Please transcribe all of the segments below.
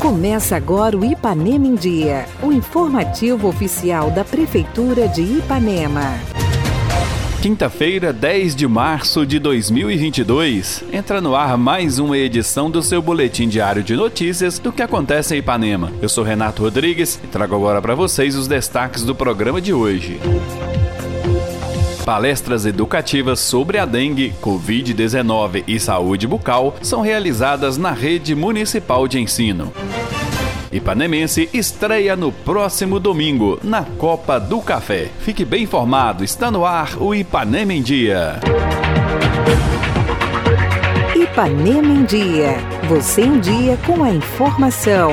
Começa agora o Ipanema em Dia, o informativo oficial da Prefeitura de Ipanema. Quinta-feira, 10 de março de 2022, entra no ar mais uma edição do seu boletim diário de notícias do que acontece em Ipanema. Eu sou Renato Rodrigues e trago agora para vocês os destaques do programa de hoje. Palestras educativas sobre a dengue, Covid-19 e saúde bucal são realizadas na rede municipal de ensino. Ipanemense estreia no próximo domingo, na Copa do Café. Fique bem informado, está no ar o Ipanema em Dia. Ipanema em Dia. Você em dia com a informação.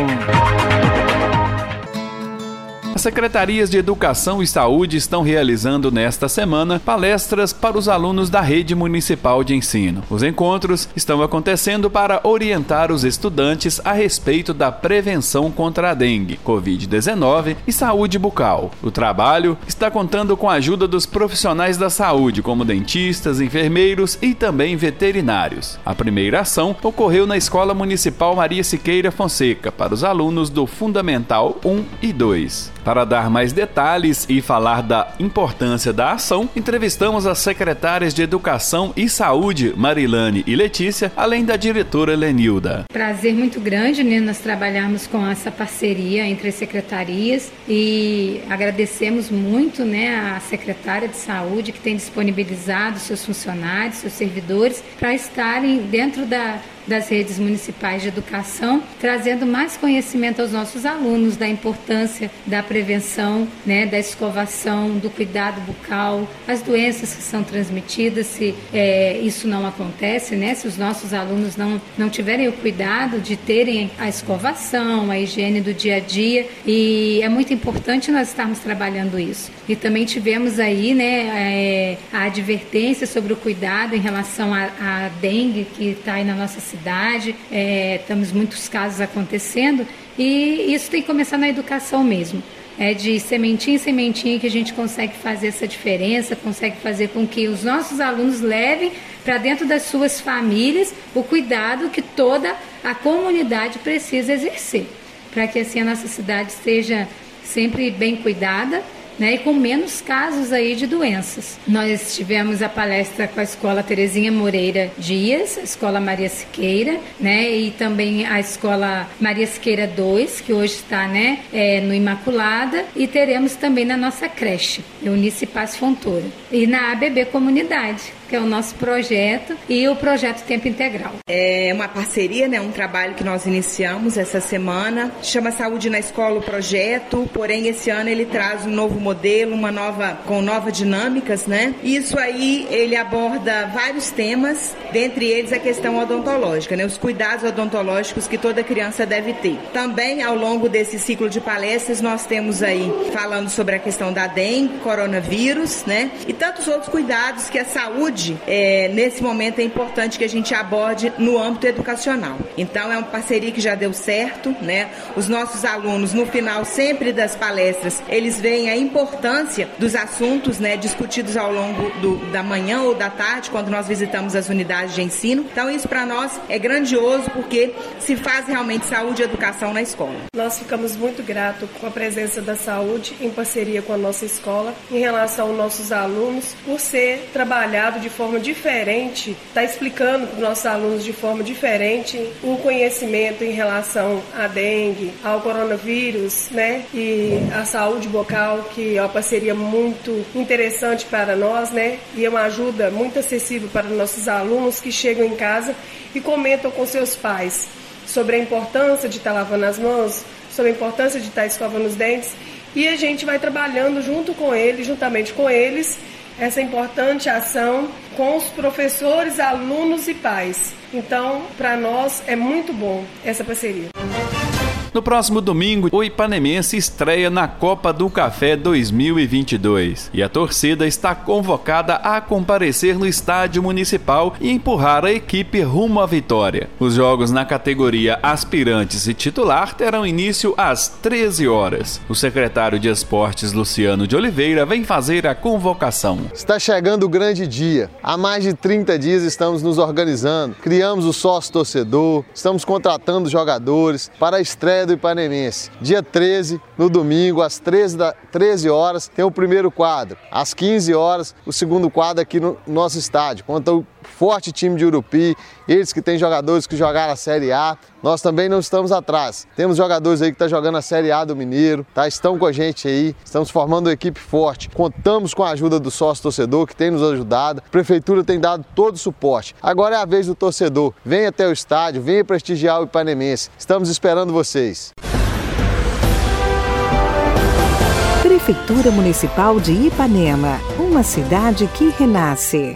As secretarias de Educação e Saúde estão realizando nesta semana palestras para os alunos da rede municipal de ensino. Os encontros estão acontecendo para orientar os estudantes a respeito da prevenção contra a dengue, Covid-19 e saúde bucal. O trabalho está contando com a ajuda dos profissionais da saúde, como dentistas, enfermeiros e também veterinários. A primeira ação ocorreu na Escola Municipal Maria Siqueira Fonseca para os alunos do Fundamental 1 e 2. Para dar mais detalhes e falar da importância da ação, entrevistamos as secretárias de Educação e Saúde, Marilane e Letícia, além da diretora Lenilda. Prazer muito grande, né, nós trabalharmos com essa parceria entre as secretarias e agradecemos muito, né, a secretária de Saúde que tem disponibilizado seus funcionários, seus servidores para estarem dentro da das redes municipais de educação, trazendo mais conhecimento aos nossos alunos da importância da prevenção, né, da escovação, do cuidado bucal, as doenças que são transmitidas, se é, isso não acontece, né, se os nossos alunos não, não tiverem o cuidado de terem a escovação, a higiene do dia a dia, e é muito importante nós estarmos trabalhando isso. E também tivemos aí, né, é, a advertência sobre o cuidado em relação à dengue que está aí na nossa cidade cidade, é, temos muitos casos acontecendo e isso tem que começar na educação mesmo. É de sementinha em sementinha que a gente consegue fazer essa diferença, consegue fazer com que os nossos alunos levem para dentro das suas famílias o cuidado que toda a comunidade precisa exercer, para que assim a nossa cidade seja sempre bem cuidada né, e com menos casos aí de doenças. Nós tivemos a palestra com a Escola Terezinha Moreira Dias, a Escola Maria Siqueira, né, e também a Escola Maria Siqueira 2, que hoje está né, é, no Imaculada, e teremos também na nossa creche, Eunice Paz Fontoura, e na ABB Comunidade que é o nosso projeto, e o projeto Tempo Integral. É uma parceria, né, um trabalho que nós iniciamos essa semana, chama Saúde na Escola o projeto, porém esse ano ele traz um novo modelo, uma nova com novas dinâmicas, né? Isso aí ele aborda vários temas, dentre eles a questão odontológica, né, os cuidados odontológicos que toda criança deve ter. Também ao longo desse ciclo de palestras nós temos aí falando sobre a questão da dengue, coronavírus, né? E tantos outros cuidados que a saúde é, nesse momento é importante que a gente aborde no âmbito educacional. Então é uma parceria que já deu certo, né? Os nossos alunos, no final sempre das palestras, eles veem a importância dos assuntos, né, discutidos ao longo do, da manhã ou da tarde, quando nós visitamos as unidades de ensino. Então isso para nós é grandioso porque se faz realmente saúde e educação na escola. Nós ficamos muito gratos com a presença da saúde em parceria com a nossa escola em relação aos nossos alunos por ser trabalhado de forma diferente, está explicando para os nossos alunos de forma diferente um conhecimento em relação à dengue, ao coronavírus, né? E a saúde bucal, que é uma parceria muito interessante para nós, né? E é uma ajuda muito acessível para nossos alunos que chegam em casa e comentam com seus pais sobre a importância de estar lavando as mãos, sobre a importância de estar escovando os dentes. E a gente vai trabalhando junto com eles, juntamente com eles, essa importante ação com os professores, alunos e pais. Então, para nós é muito bom essa parceria. No próximo domingo, o Ipanemense estreia na Copa do Café 2022 e a torcida está convocada a comparecer no estádio municipal e empurrar a equipe rumo à vitória. Os jogos na categoria aspirantes e titular terão início às 13 horas. O secretário de Esportes Luciano de Oliveira vem fazer a convocação. Está chegando o grande dia. Há mais de 30 dias estamos nos organizando, criamos o sócio torcedor, estamos contratando jogadores para a estreia do Ipanemense. Dia 13, no domingo, às 13, da, 13 horas, tem o primeiro quadro. Às 15 horas, o segundo quadro aqui no nosso estádio, contra o forte time de Urupi, eles que têm jogadores que jogaram a Série A. Nós também não estamos atrás. Temos jogadores aí que estão tá jogando a Série A do Mineiro, tá? estão com a gente aí, estamos formando uma equipe forte. Contamos com a ajuda do sócio torcedor que tem nos ajudado. A prefeitura tem dado todo o suporte. Agora é a vez do torcedor. Venha até o estádio, venha prestigiar o Ipanemense. Estamos esperando vocês. Prefeitura Municipal de Ipanema, uma cidade que renasce.